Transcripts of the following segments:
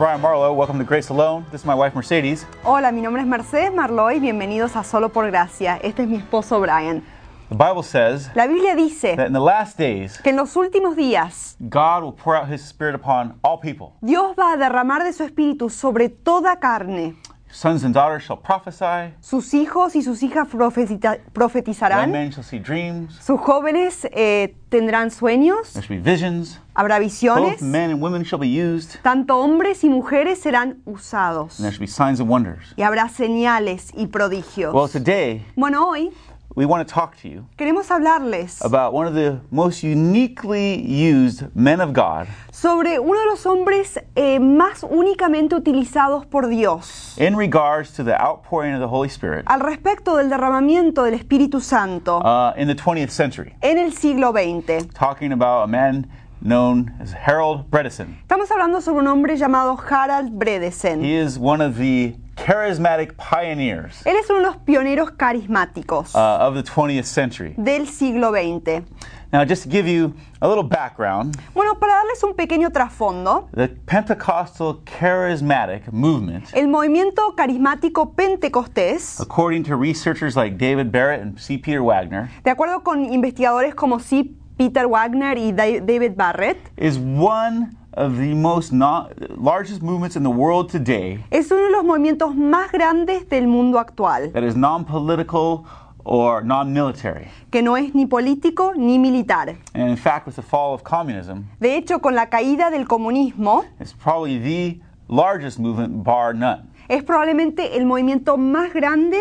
Brian Marlowe. Welcome to Grace Alone. This is my wife Mercedes. Hola, mi nombre es Mercedes Marloy, bienvenidos a Solo por Gracia. Este es mi esposo Brian. The Bible says La Biblia dice that in the last days, que en los últimos días God will pour out his Spirit upon all people. Dios va a derramar de su espíritu sobre toda carne. Sons and daughters shall prophesy, Sus hijos y sus hijas profetizarán, men shall see dreams, sus jóvenes eh, tendrán sueños, there shall be visions. habrá Both visiones, men and women shall be used, tanto hombres y mujeres serán usados. And there shall be signs and wonders. y habrá señales y prodigios. Well, today Bueno, hoy we want to talk to you queremos hablarles about one of the most uniquely used men of God sobre uno de los hombres eh, más únicamente utilizados por Dios. in regards to the outpouring of the Holy Spirit al respecto del derramamiento del Espíritu Santo uh, in the 20th century. en el siglo XX. Talking about a man known as Harold Bredesen. Estamos hablando sobre un hombre llamado Harald Bredesen. He is one of the charismatic pioneers Él es uno de los pioneros carismáticos uh, of the 20th century. del siglo XX. Now, just to give you a little background, Bueno, para darles un pequeño trasfondo, the Pentecostal charismatic movement, el movimiento carismático pentecostés, according to researchers like David Barrett and C. Peter Wagner, de acuerdo con investigadores como C. Peter Wagner y Da- David Barrett, is one of the most non- largest movements in the world today es uno de los movimientos más grandes del mundo actual, that is non-political or non-military. que no es ni político ni militar. And in fact, with the fall of communism, De hecho, con la caída del comunismo, it's probably the largest movement, bar none. es probablemente el movimiento más grande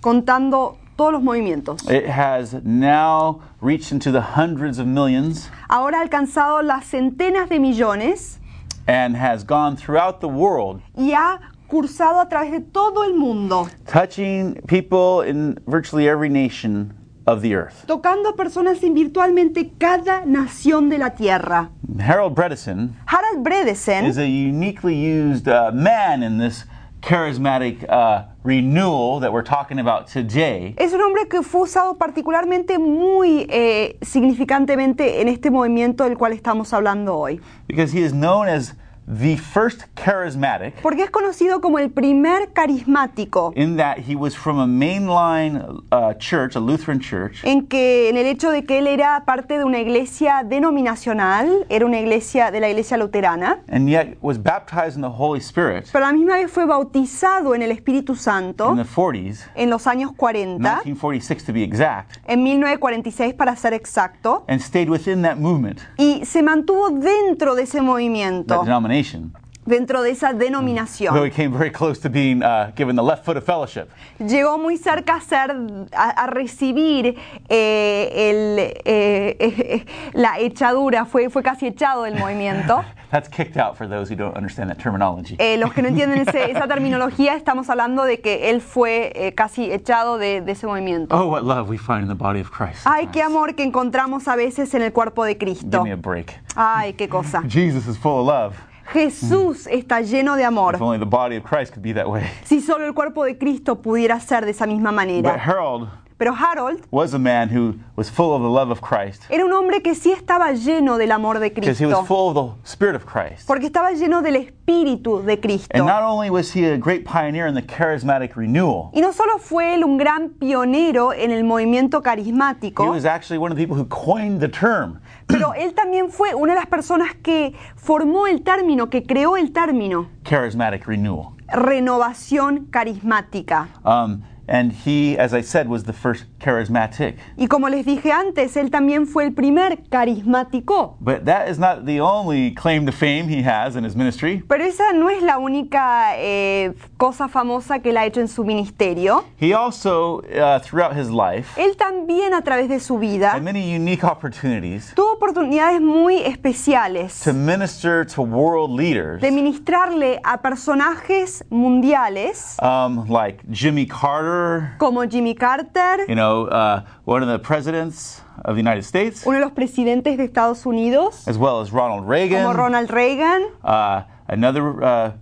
contando todos los movimientos. It has now reached into the hundreds of millions Ahora ha alcanzado las centenas de millones and has gone throughout the world, y ha cursado a través de todo el mundo, touching people in virtually every nation of the earth. tocando a personas en virtualmente cada nación de la tierra. Harold Bredesen Bredesen is a uniquely used uh, man in this charismatic uh, renewal that we're talking about today. es un hombre que fue usado particularmente muy eh, significantemente en este movimiento del cual estamos hablando hoy. Because he is known as the first charismatic Porque es conocido como el primer carismático. in that he was from a mainline uh, church, a Lutheran church, en que en el hecho de que él era parte de una iglesia denominacional, era una iglesia de la iglesia luterana, and yet was baptized in the Holy Spirit pero a la misma vez fue bautizado en el Espíritu Santo in the 40s, en los años 40, 1946 to be exact, en 1946 para ser exacto, and stayed within that movement, y se mantuvo dentro de ese that movimiento, denomination. dentro de esa Though he denominación. came very close to being uh, given the left foot of fellowship. Llegó muy cerca a, ser, a, a recibir eh, el, eh, eh, la echadura, fue, fue casi echado del movimiento. That's kicked out for those who don't understand that terminology. Eh, los que no entienden ese- esa terminología, estamos hablando de que él fue eh, casi echado de, de ese movimiento. Oh, what love we find in the body of Christ. Ay, qué amor que encontramos a veces en el cuerpo de Give Cristo. me a break. Ay, qué cosa. Jesus is full of love. Jesús está lleno de If amor. only the body of Christ could be that way. Si solo el cuerpo de Cristo pudiera ser de esa misma But manera. Harold Pero Harold was a man who was full of the love of Christ era un hombre que sí estaba lleno del amor de because he was Cristo. full of the Spirit of Christ. Porque estaba lleno del Espíritu de And Cristo. not only was he a great pioneer in the charismatic renewal, Y no solo fue él un gran pionero en el movimiento he carismático, was actually one of the people who coined the term. Pero él también fue una de las personas que formó el término, que creó el término, charismatic renewal. renovación carismática. Um, and he, as I said, was the first charismatic. Y como les dije antes, él también fue el primer carismático. But that is not the only claim to fame he has in his ministry. Pero esa no es la única eh, cosa famosa que él ha hecho en su ministerio. He also, uh, throughout his life, Él también a través de su vida had many unique opportunities tuvo oportunidades muy especiales to minister to world leaders de ministrarle a personajes mundiales um, like Jimmy Carter, como Jimmy Carter, you know, uh, one of the presidents of the United States, uno de los presidentes de Estados Unidos, as well as Ronald como Reagan, Ronald Reagan, uh, another uh,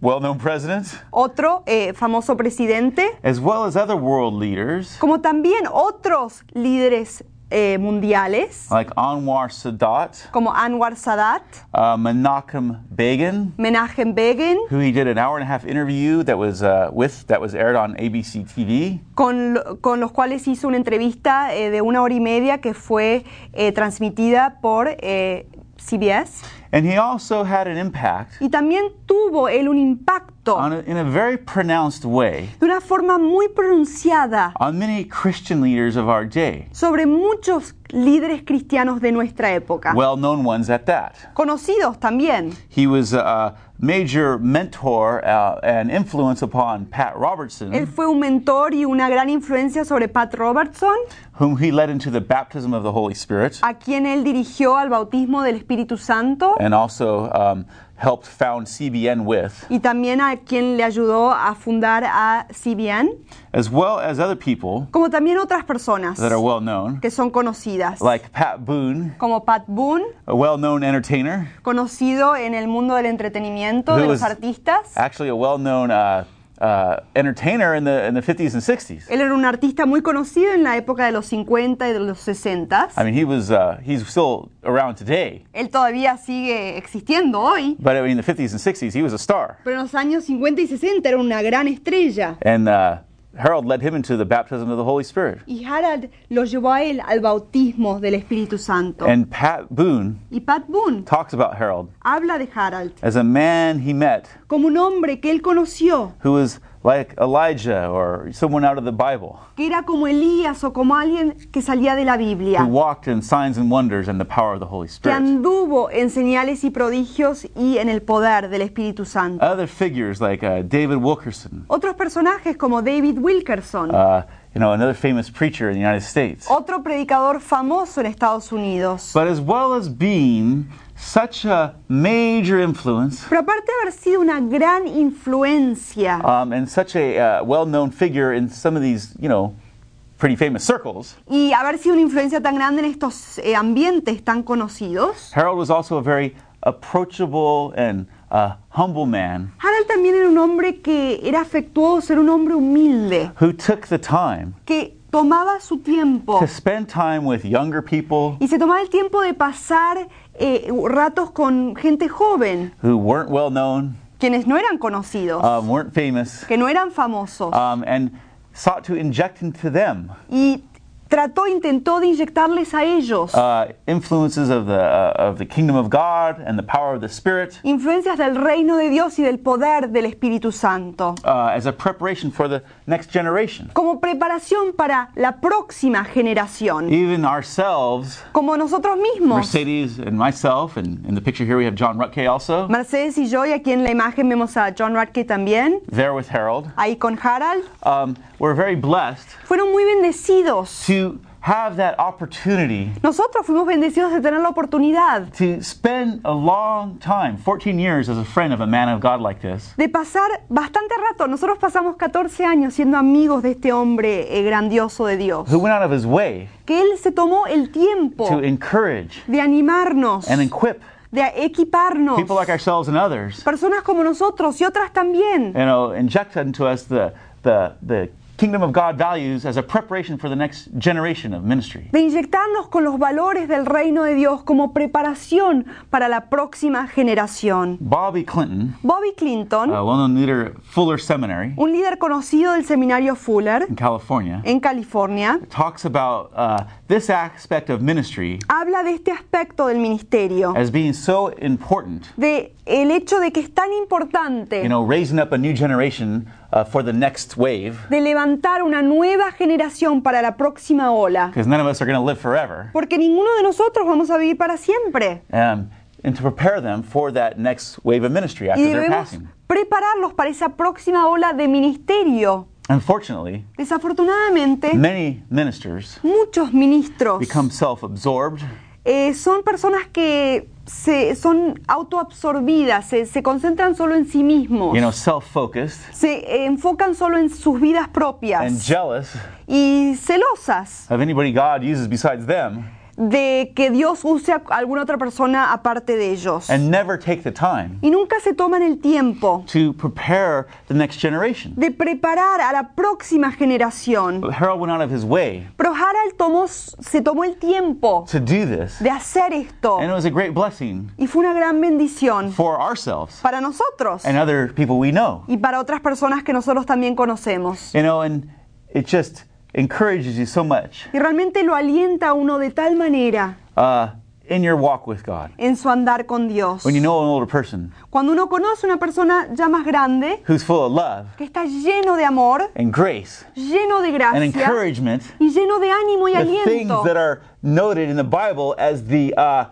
well-known president, otro eh, famoso presidente, as well as other world leaders. Como también otros líderes eh, mundiales, like Anwar Sadat, como Anwar Sadat, uh, Menachem Begin, Menachem Begin, who he did an hour and a half interview that was uh, with that was aired on ABC TV. con, con los cuales hizo una entrevista eh, de una hora y media que fue eh, transmitida por eh, CBS. And he also had an impact Y también tuvo él un impacto on a, in a very pronounced way de una forma muy pronunciada on many Christian leaders of our day, sobre muchos líderes cristianos de nuestra época, well-known ones at that. conocidos también. He was a major mentor uh, and influence upon Pat Él Robertson, fue un mentor y una gran influencia sobre Pat Robertson, whom he led into the baptism of the Holy Spirit, a quien él dirigió al bautismo del Espíritu Santo and also um, helped found CBN with, y también a quien le ayudó a fundar a CBN, as well as other people como también otras personas that are well known, que son conocidas, like Pat Boone, como Pat Boone, a well-known entertainer, conocido en el mundo del entretenimiento de los artistas. actually a well-known uh, uh, entertainer in the in the 50s and 60s. Él era un artista muy conocido en la época de los 50 y de los 60. I mean, he was uh, he's still around today, Él todavía sigue existiendo hoy, but I mean, in the 50s and 60s, he was a star, pero en los años 50 y 60 era una gran estrella. and uh, Harold led him into the baptism of the Holy Spirit. Y Harald lo llevó a él al bautismo del Espíritu Santo. And Pat Boone Y Pat Boone talks about Harold habla de Harold. as a man he met como un hombre que él conoció, who was like Elijah or someone out of the Bible, que era como Elías o como alguien que salía de la Biblia, who walked in signs and wonders and the power of the Holy Spirit. que anduvo en señales y prodigios y en el poder del Espíritu Santo. Other figures like uh, David Wilkerson, Otros personajes como David Wilkerson, uh, you know, another famous preacher in the United States. otro predicador famoso en Estados Unidos. But as well as being such a major influence Pero aparte de haber sido una gran influencia um, and such a uh, well-known figure in some of these, you know, pretty famous circles, y haber sido una influencia tan grande en estos eh, ambientes tan conocidos, Harold was also a very approachable and uh, humble man también era un hombre que era afectuoso, era un hombre humilde, who took the time que tomaba su tiempo to spend time with younger people y se tomaba el tiempo de pasar eh, ratos con gente joven, who weren't well known, quienes no eran conocidos, um, weren't famous, que no eran famosos, um, and sought to inject into them y trató, intentó de inyectarles a ellos. Uh, influences of the uh, of the kingdom of God and the power of the Spirit. Influencias del reino de Dios y del poder del Espíritu Santo, uh, as a preparation for the next generation. como preparación para la próxima generación, Even ourselves, como nosotros mismos. Mercedes and myself, and in the picture here we have John Rutke also, Mercedes y yo, y aquí en la imagen vemos a John Radke también, there with Harold. ahí con Harald, Um, we're very blessed fueron muy bendecidos. to have that opportunity Nosotros fuimos bendecidos de tener la oportunidad to spend a long time, 14 years, as a friend of a man of God like this. de pasar bastante rato. Nosotros pasamos 14 años siendo amigos de este hombre eh, grandioso de Dios. Who went out of his way Que él se tomó el tiempo to encourage de animarnos, and equip de equiparnos. people like ourselves and others, Personas como nosotros y otras también. you know, inject into us the, the, the kingdom of God values as a preparation for the next generation of ministry. De inyectarnos con los valores del reino de Dios como preparación para la próxima generación. Bobby Clinton, Bobby Clinton, a well-known leader Fuller Seminary un líder conocido del seminario Fuller in California, en California, talks about uh, this aspect of ministry habla de este aspecto del ministerio, as being so important de el hecho de que es tan importante you know, raising up a new generation uh, for the next wave, de levantar una nueva generación para la próxima ola, because none of us are going to live forever, porque ninguno de nosotros vamos a vivir para siempre. um, and to prepare them for that next wave of ministry after Y their passing. prepararlos para esa próxima ola de ministerio. Unfortunately, Desafortunadamente, many ministers muchos ministros become self-absorbed, eh, son personas que se, son autoabsorbidas, se, se concentran solo en sí mismos, you know, self-focused, se enfocan solo en sus vidas and propias jealous y celosas. of anybody God uses besides them de que Dios use a alguna otra persona aparte de ellos. and never take the time Y nunca se toman el tiempo to prepare the next generation. de preparar a la próxima generación. Harold went out of his way Pero Harald tomó, se tomó el tiempo to do this, de hacer esto and it was a great blessing y fue una gran bendición for ourselves para nosotros and other people we know. y para otras personas que nosotros también conocemos. You know, and it just encourages you so much Y realmente lo alienta a uno de tal manera uh, in your walk with God. en su andar con Dios. When you know an older person Cuando uno conoce una persona ya más grande, who's full of love que está lleno de amor, and grace lleno de and gracia encouragement, y lleno de ánimo y the things aliento. that are noted in the Bible as the uh,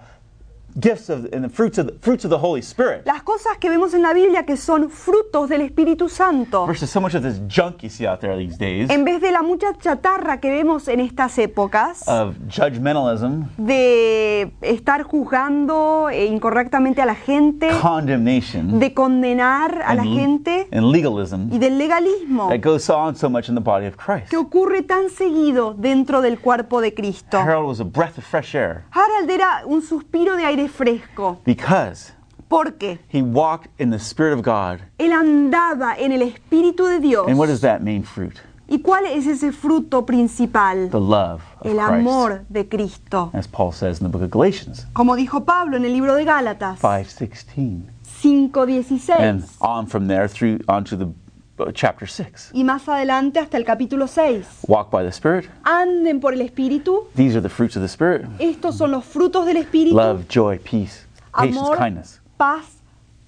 gifts of and the fruits of the, fruits of the Holy Spirit. Las cosas que vemos en la Biblia que son frutos del Espíritu Santo, versus so much of this junk you see out there these days. En vez de la mucha chatarra que vemos en estas épocas, of judgmentalism, de estar juzgando eh, incorrectamente a la gente, condemnation, de condenar a la and, gente. and legalism. Y del legalismo. That goes on so much in the body of Christ. que ocurre tan seguido dentro del cuerpo de Cristo. Harold was a breath of fresh air. Harald era un suspiro de aire fresco because porque he walked in the Spirit of God. él andaba en el Espíritu de Dios. And what is that main fruit? ¿Y cuál es ese fruto principal? The love of El Christ. amor de Cristo. As Paul says in the book of Galatians Como dijo Pablo en el libro de Gálatas 5:16. 5:16 And on from there through onto the chapter 6. y más adelante hasta el capítulo 6. Walk by the Spirit. Anden por el Espíritu. These are the fruits of the Spirit. Estos son los frutos del Espíritu. Love, joy, peace, patience, amor, kindness. paz,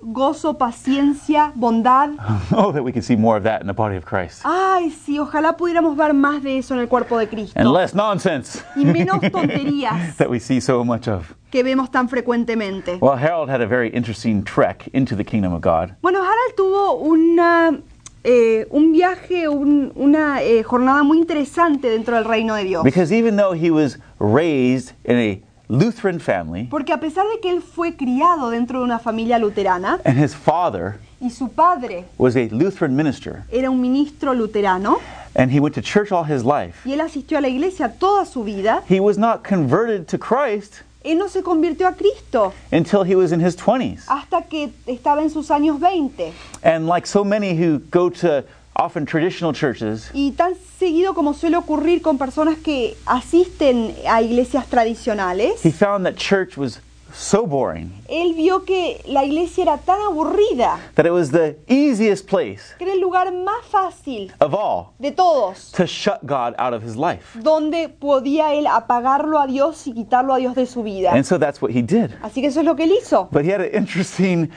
gozo, paciencia, bondad. Oh, that we could see more of that in the body of Christ. Ay, sí, ojalá pudiéramos ver más de eso en el cuerpo de Cristo. And less nonsense Y menos tonterías that we see so much of. que vemos tan frecuentemente. Well, Harold had a very interesting trek into the kingdom of God. Bueno, Harald tuvo una, eh, un viaje, un- una eh, jornada muy interesante dentro del reino de Dios. Because even though he was raised in a Lutheran family, Porque a pesar de que él fue criado dentro de una familia luterana and his father y su padre was a Lutheran minister, era un ministro luterano and he went to church all his life, y él asistió a la iglesia toda su vida, he was not converted to Christ él no se convirtió a Cristo until he was in his 20s. hasta que estaba en sus años 20. And like so many who go to often traditional churches, Y tan seguido como suele ocurrir con personas que asisten a iglesias tradicionales, he found that church was so boring él vio que la iglesia era tan aburrida, that it was the easiest place que era el lugar más fácil of all de todos, to shut God out of his life. donde podía él apagarlo a Dios y quitarlo a Dios de su vida. And so that's what he did. Así que eso es lo que él hizo. But he had an interesting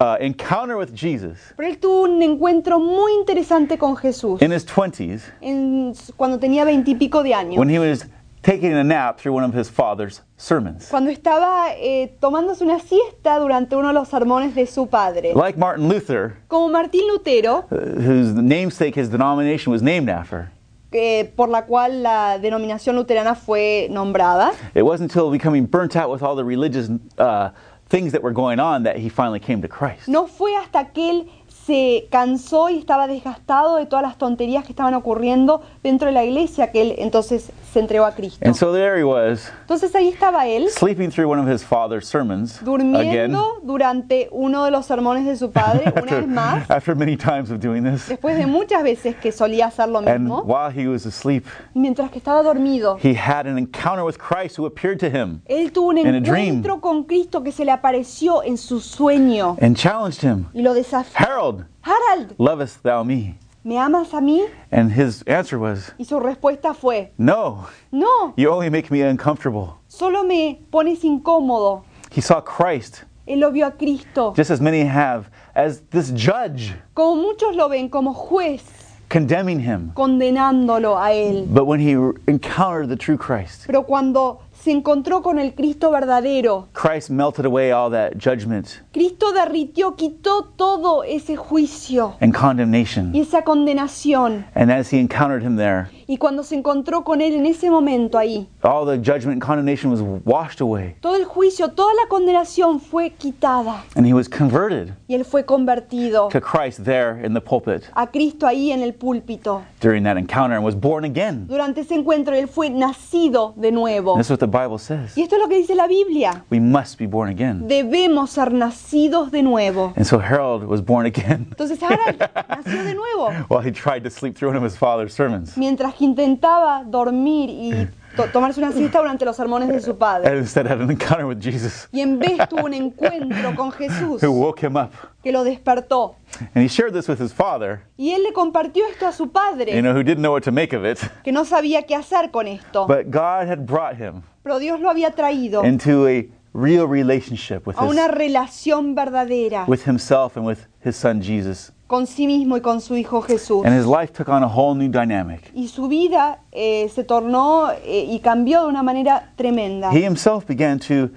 uh, encounter with Jesus Pero él tuvo un encuentro muy interesante con Jesús in his 20s en- cuando tenía veintipico de años. when he was taking a nap through one of his father's sermons. Cuando estaba eh, tomándose una siesta durante uno de los sermones de su padre. Like Martin Luther, Como Martín Lutero, uh, whose namesake his denomination was named after, eh, por la cual la denominación luterana fue nombrada, it wasn't until becoming burnt out with all the religious uh, things that were going on that he finally came to Christ. no fue hasta que él se cansó y estaba desgastado de todas las tonterías que estaban ocurriendo dentro de la iglesia que él entonces se entregó a Cristo. And so there he was, Entonces ahí estaba él sleeping through one of his father's sermons again. durmiendo durante uno de los sermones de su padre, una After, vez más, after many times of doing this. después de muchas veces que solía hacer lo And mismo, while he was asleep, mientras que estaba dormido, he had an encounter with Christ who appeared to him él tuvo un In a dream. encuentro con Cristo que se le apareció en su sueño and challenged him, y lo desafió. Harold, Harald, lovest thou me? ¿Me amas a mí? And his answer was, Y su respuesta fue, No, no, you only make me uncomfortable. solo me pones incómodo. He saw Christ, Él lo vio a Cristo, just as many have, as this judge como muchos lo ven, como juez, condemning him. condenándolo a él. But when he encountered the true Christ, Pero cuando se encontró con el Cristo verdadero, Christ melted away all that judgment Cristo derritió, quitó todo ese juicio and y condemnation. esa condenación. And as he encountered him there, Y Y cuando se encontró con él en ese momento ahí, all the judgment and condemnation was washed away. todo el juicio, toda la condenación fue quitada And he was converted y él fue convertido to Christ there in the pulpit a Cristo ahí en el púlpito. during that encounter and was born again. Durante ese encuentro él fue nacido de nuevo. What the Bible says. Y esto es lo que dice la Biblia. We must be born again. Debemos ser nacidos de nuevo. And so Harold was born again Entonces Harald nació de nuevo. while he tried to sleep through one of his father's sermons. Mientras que intentaba dormir y to- tomarse una siesta durante los sermones de su padre. And instead had an encounter with Jesus Y en vez tuvo un encuentro con Jesús who woke him up. que lo despertó. And he shared this with his father, Y él le compartió esto a su you padre, know, who didn't know what to make of it. que no sabía qué hacer con esto. But God had brought him Pero Dios lo había traído into a real relationship with a una relación verdadera with himself and with his son Jesus. con sí mismo y con su hijo Jesús. And his life took on a whole new dynamic. Y su vida eh, se tornó eh, y cambió de una manera tremenda. He himself began to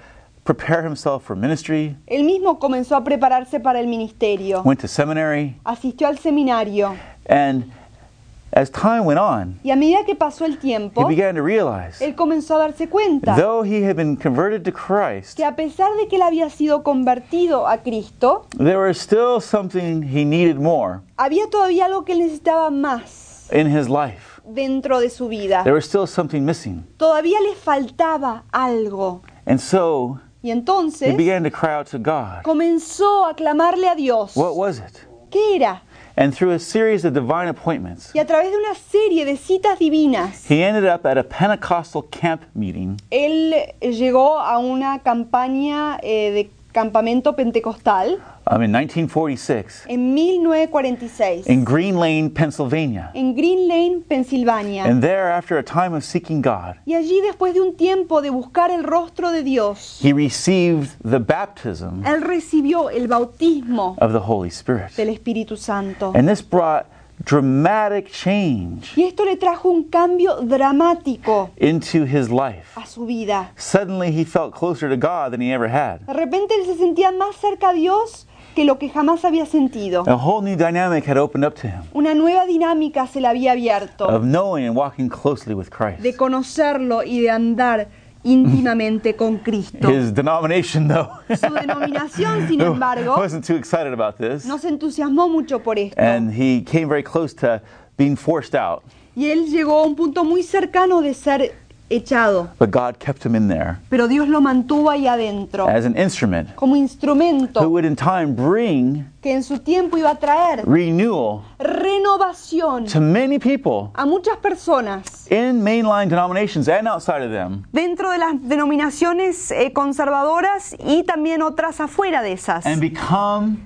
prepare himself for ministry, Él mismo comenzó a prepararse para el ministerio. went to seminary, Asistió al seminario. and as time went on, Y a medida que pasó el he tiempo, began to realize él comenzó a darse cuenta though he had been converted to Christ, que a pesar de que él había sido convertido a Cristo, there was still something he needed more había todavía algo que él necesitaba más in his life. dentro de su vida. There was still something missing. Todavía le faltaba algo. And so Y he entonces began to cry out to God. comenzó a clamarle a Dios. What was it? ¿Qué era? And through a series of divine appointments, Y a través de una serie de citas divinas, he ended up at a Pentecostal camp meeting. él llegó a una campaña eh, de campamento pentecostal um, in 1946 en 1946 in Green Lane, Pennsylvania. en Green Lane, Pensilvania. And there, after a time of seeking God, Y allí, después de un tiempo de buscar el rostro de Dios, he received the baptism él recibió el bautismo of the Holy Spirit. del Espíritu Santo. And this brought dramatic change Y esto le trajo un cambio dramático into his life. a su vida. Suddenly, he felt closer to God than he ever had. De repente él se sentía más cerca a Dios que lo que jamás había sentido. A whole new dynamic had opened up to him Una nueva dinámica se le había abierto of knowing and walking closely with Christ. de conocerlo y de andar íntimamente con Cristo. His denomination, though, Su denominación, sin embargo, wasn't too excited about this. no se entusiasmó mucho por esto. And he came very close to being forced out. Y él llegó a un punto muy cercano de ser echado. But God kept him in there Pero Dios lo mantuvo ahí adentro as an instrument como who instrumento would in time bring que en su tiempo iba a traer renewal renovación to many people a muchas personas in mainline denominations and outside of them dentro de las denominaciones eh, conservadoras y también otras afuera de esas. and become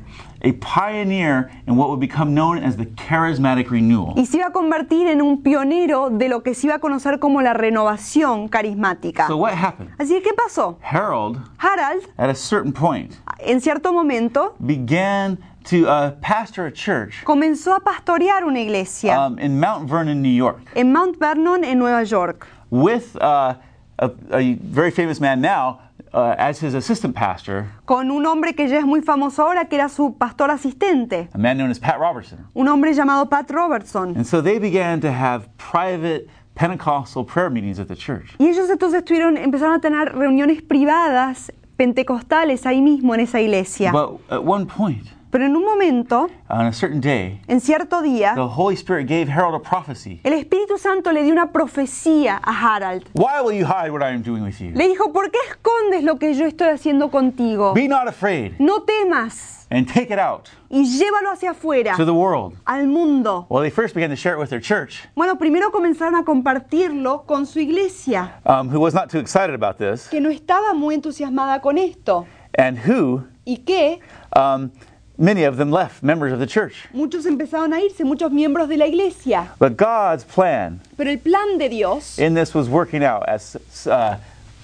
a pioneer in what would become known as the charismatic renewal. Y se iba a convertir en un pionero de lo que se iba a conocer como la renovación carismática. So what happened? Así que, ¿qué pasó? Harold, Harold, at a certain point, en cierto momento, began to uh, pastor a church comenzó a pastorear una iglesia um, in Mount Vernon, New York, en Mount Vernon, en Nueva York, with uh, a, a very famous man now uh, as his assistant pastor, con un hombre que ya es muy famoso ahora, que era su pastor asistente, a man known as Pat Robertson. un hombre llamado Pat Robertson. And so they began to have private Pentecostal prayer meetings at the church. Y ellos entonces tuvieron, empezaron a tener reuniones privadas pentecostales ahí mismo en esa iglesia. But at one point, Pero en un momento, on a certain day, en cierto día, the Holy Spirit gave Harold a prophecy. el Espíritu Santo le dio una profecía a Harold. Why will you hide what I am doing with you? Le dijo, ¿por qué escondes lo que yo estoy haciendo contigo? Be not afraid No temas and take it out y llévalo hacia afuera, to the world. al mundo. Well, they first began to share it with their church, Bueno, primero comenzaron a compartirlo con su iglesia, um, who was not too excited about this, que no estaba muy entusiasmada con esto, and who, y que um, many of them left members of the church. muchos empezaron a irse, muchos miembros de la iglesia. But God's plan Pero el plan de Dios in this was working out as uh,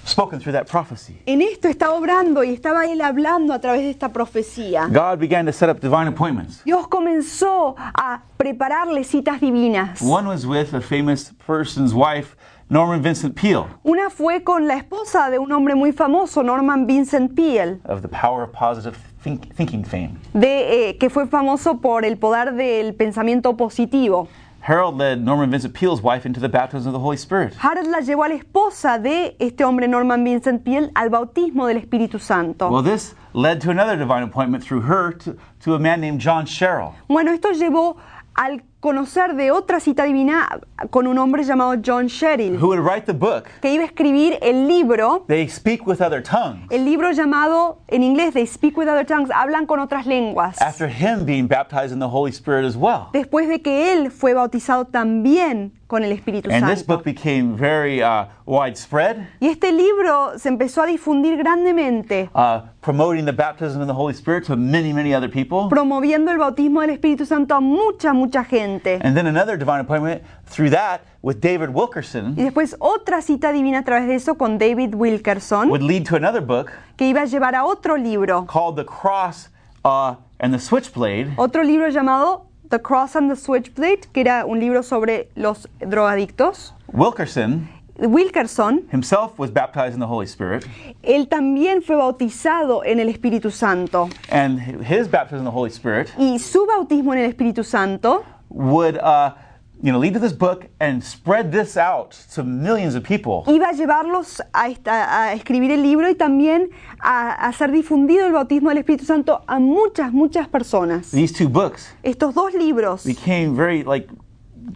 spoken through that prophecy. en esto estaba obrando y estaba él hablando a través de esta profecía. God began to set up divine appointments. Dios comenzó a prepararle citas divinas. One was with a famous person's wife, Norman Vincent Peale, Una fue con la esposa de un hombre muy famoso, Norman Vincent Peale, of the Power of Positive think- Thinking fame. de, eh, que fue famoso por el poder del pensamiento positivo. Harold led Norman Vincent Peale's wife into the baptism of the Holy Spirit. Harold la llevó a la esposa de este hombre Norman Vincent Peale al bautismo del Espíritu Santo. Well, this led to another divine appointment through her to, to a man named John Sherrill. Bueno, esto llevó al conocer de otra cita divina con un hombre llamado John Sherrill, who would write the book, que iba a escribir el libro, They Speak with Other Tongues, el libro llamado en inglés They Speak with Other Tongues, hablan con otras lenguas. after him being baptized in the Holy Spirit as well. Después de que él fue bautizado también con el Espíritu And this Santo. book became very uh, widespread, Y este libro se empezó a difundir grandemente, uh, promoting the baptism in the Holy Spirit to many, many other people. promoviendo el bautismo del Espíritu Santo a mucha, mucha gente. And then another divine appointment through that with David Wilkerson Y después otra cita divina a través de eso con David Wilkerson, would lead to another book que iba a llevar a otro libro, called The Cross uh, and the Switchblade, otro libro llamado The Cross and the Switchblade, que era un libro sobre los drogadictos. Wilkerson Wilkerson, himself was baptized in the Holy Spirit, él también fue bautizado en el Espíritu Santo. and his baptism in the Holy Spirit Y su bautismo en el Espíritu Santo would, uh, you know, lead to this book and spread this out to millions of people. iba a llevarlos a, a escribir el libro y también a, a hacer difundido el bautismo del Espíritu Santo a muchas, muchas personas. These two books Estos dos libros became very like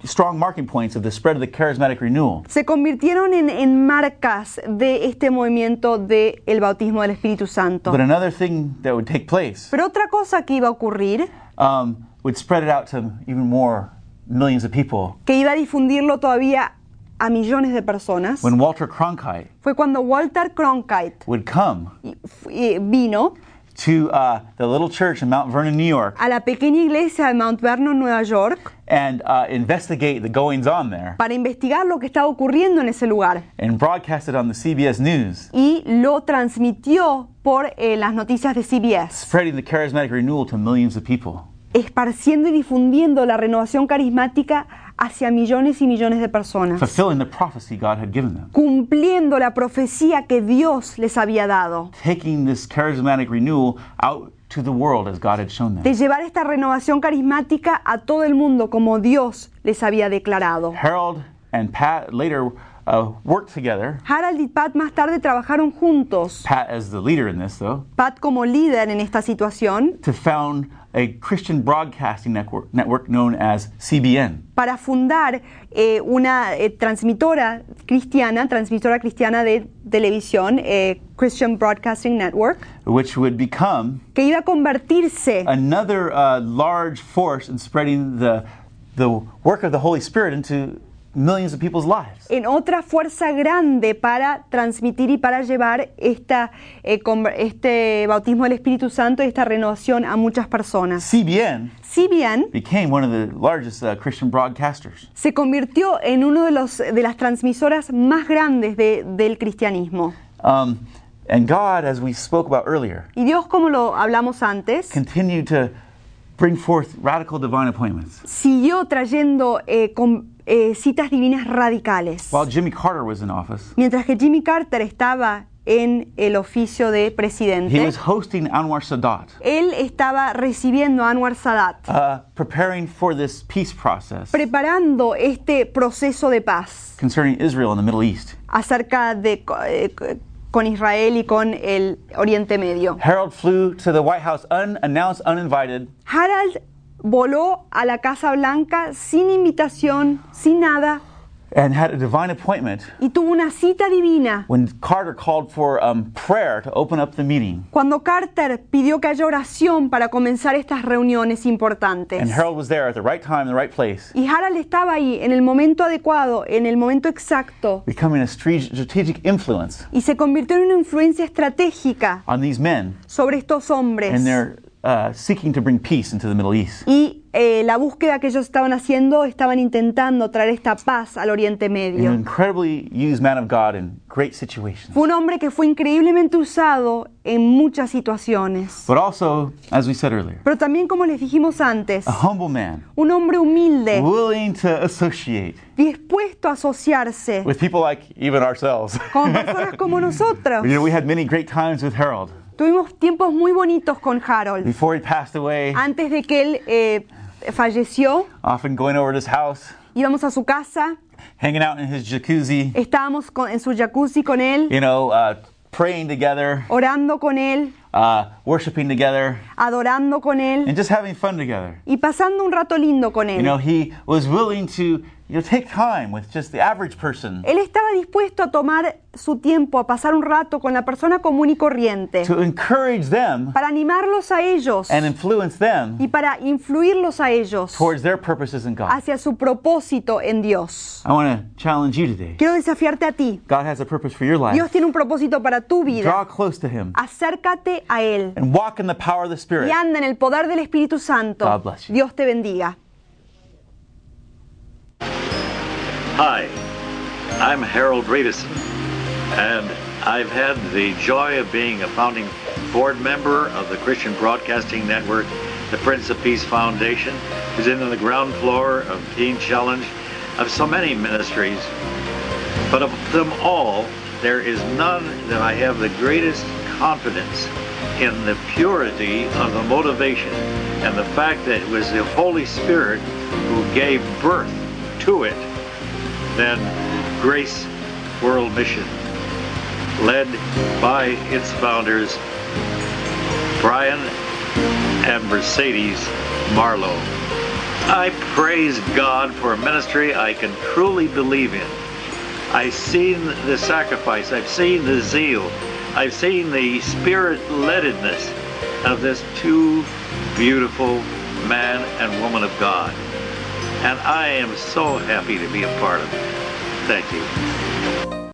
strong marking points of the spread of the charismatic renewal. se convirtieron en, en marcas de este movimiento del el bautismo del Espíritu Santo. But another thing that would take place Pero otra cosa que iba a ocurrir, um, would spread it out to even more millions of people. que iba a difundirlo todavía a millones de personas, When Walter Cronkite fue cuando Walter Cronkite would come y- f- y vino to uh, the little church in Mount Vernon, New York, a la pequeña iglesia de Mount Vernon, Nueva York, and uh, investigate the goings on there para investigar lo que estaba ocurriendo en ese lugar. and broadcast it on the CBS News, y lo transmitió por eh, las noticias de CBS, spreading the charismatic renewal to millions of people. Esparciendo y difundiendo la renovación carismática hacia millones y millones de personas, fulfilling the prophecy God had given them, cumpliendo la profecía que Dios les había dado, taking this charismatic renewal out to the world as God had shown de them. llevar esta renovación carismática a todo el mundo como Dios les había declarado. Harold and Pat later uh, worked together. Harald y Pat más tarde trabajaron juntos, Pat as the leader in this, though, Pat como líder en esta situación, to found a Christian broadcasting network, network known as CBN. para fundar eh, una eh, transmitora cristiana, transmisora cristiana de televisión, eh, Christian Broadcasting Network, which would become que iba a convertirse another uh, large force in spreading the, the work of the Holy Spirit into millions of people's lives. en otra fuerza grande para transmitir y para llevar esta, eh, este bautismo del Espíritu Santo y esta renovación a muchas personas. CBN Si bien became one of the largest uh, Christian broadcasters. se convirtió en uno de, los, de las transmisoras más grandes de- del cristianismo. Um, and God, as we spoke about earlier, Y Dios, como lo hablamos antes, continued to bring forth radical divine appointments. siguió trayendo eh, con- eh, citas divinas radicales. While Jimmy Carter was in office, Mientras que Jimmy Carter estaba en el oficio de he presidente, was hosting Anwar Sadat, él estaba recibiendo a Anwar Sadat, uh, preparing for this peace process preparando este proceso de paz concerning Israel in the Middle East. acerca de eh, con Israel y con el Oriente Medio. Harold flew to the White House unannounced, uninvited, Harald voló a la Casa Blanca sin invitación, sin nada, and had a divine appointment y tuvo una cita divina. when Carter called for um, prayer to open up the meeting. Cuando Carter pidió que haya oración para comenzar estas reuniones importantes. And Harold was there at the right time, the right place, Y Harald estaba ahí en el momento adecuado, en el momento exacto, becoming a strategic influence y se convirtió en una influencia estratégica on these men sobre estos hombres. and they're uh, seeking to bring peace into the Middle East. Y eh, la búsqueda que ellos estaban haciendo, estaban intentando traer esta paz al Oriente An Medio. incredibly used man of God in great situations. Fue un hombre que fue increíblemente usado en muchas situaciones. But also, as we said earlier, Pero también, como les dijimos antes, a humble man, un hombre humilde, willing to associate dispuesto a asociarse with people like even ourselves. con personas como nosotros. you know, we had many great times with Harold Tuvimos tiempos muy bonitos con Harold. before he passed away. antes de que él eh, falleció, often going over to his house, íbamos a su casa, hanging out in his jacuzzi, estábamos con- en su jacuzzi con él, you know, uh, praying together, orando con él, uh, worshiping together, adorando con él. And just having fun together. y pasando un rato lindo con You know, él. he was willing to you take time with just the average person Él estaba dispuesto a tomar su tiempo, a pasar un rato con la persona común y corriente, to encourage them para animarlos a ellos and influence them y para influirlos a ellos towards their purposes in God. hacia su propósito en Dios. I want to challenge you today. Quiero desafiarte a ti. God has a purpose for your life. Dios tiene un propósito para tu Draw vida. close to Him Acércate a Él and walk in the power of the Spirit. y anda en el poder del Espíritu Santo. God bless you. Dios te bendiga. Hi, I'm Harold Radisson, and I've had the joy of being a founding board member of the Christian Broadcasting Network, the Prince of Peace Foundation, who's in the ground floor of Teen Challenge, of so many ministries. But of them all, there is none that I have the greatest confidence in the purity of the motivation and the fact that it was the Holy Spirit who gave birth to it than Grace World Mission, led by its founders, Brian and Mercedes Marlowe. I praise God for a ministry I can truly believe in. I've seen the sacrifice, I've seen the zeal, I've seen the spirit-ledness of this two beautiful man and woman of God. And I am so happy to be a part of it. Thank you.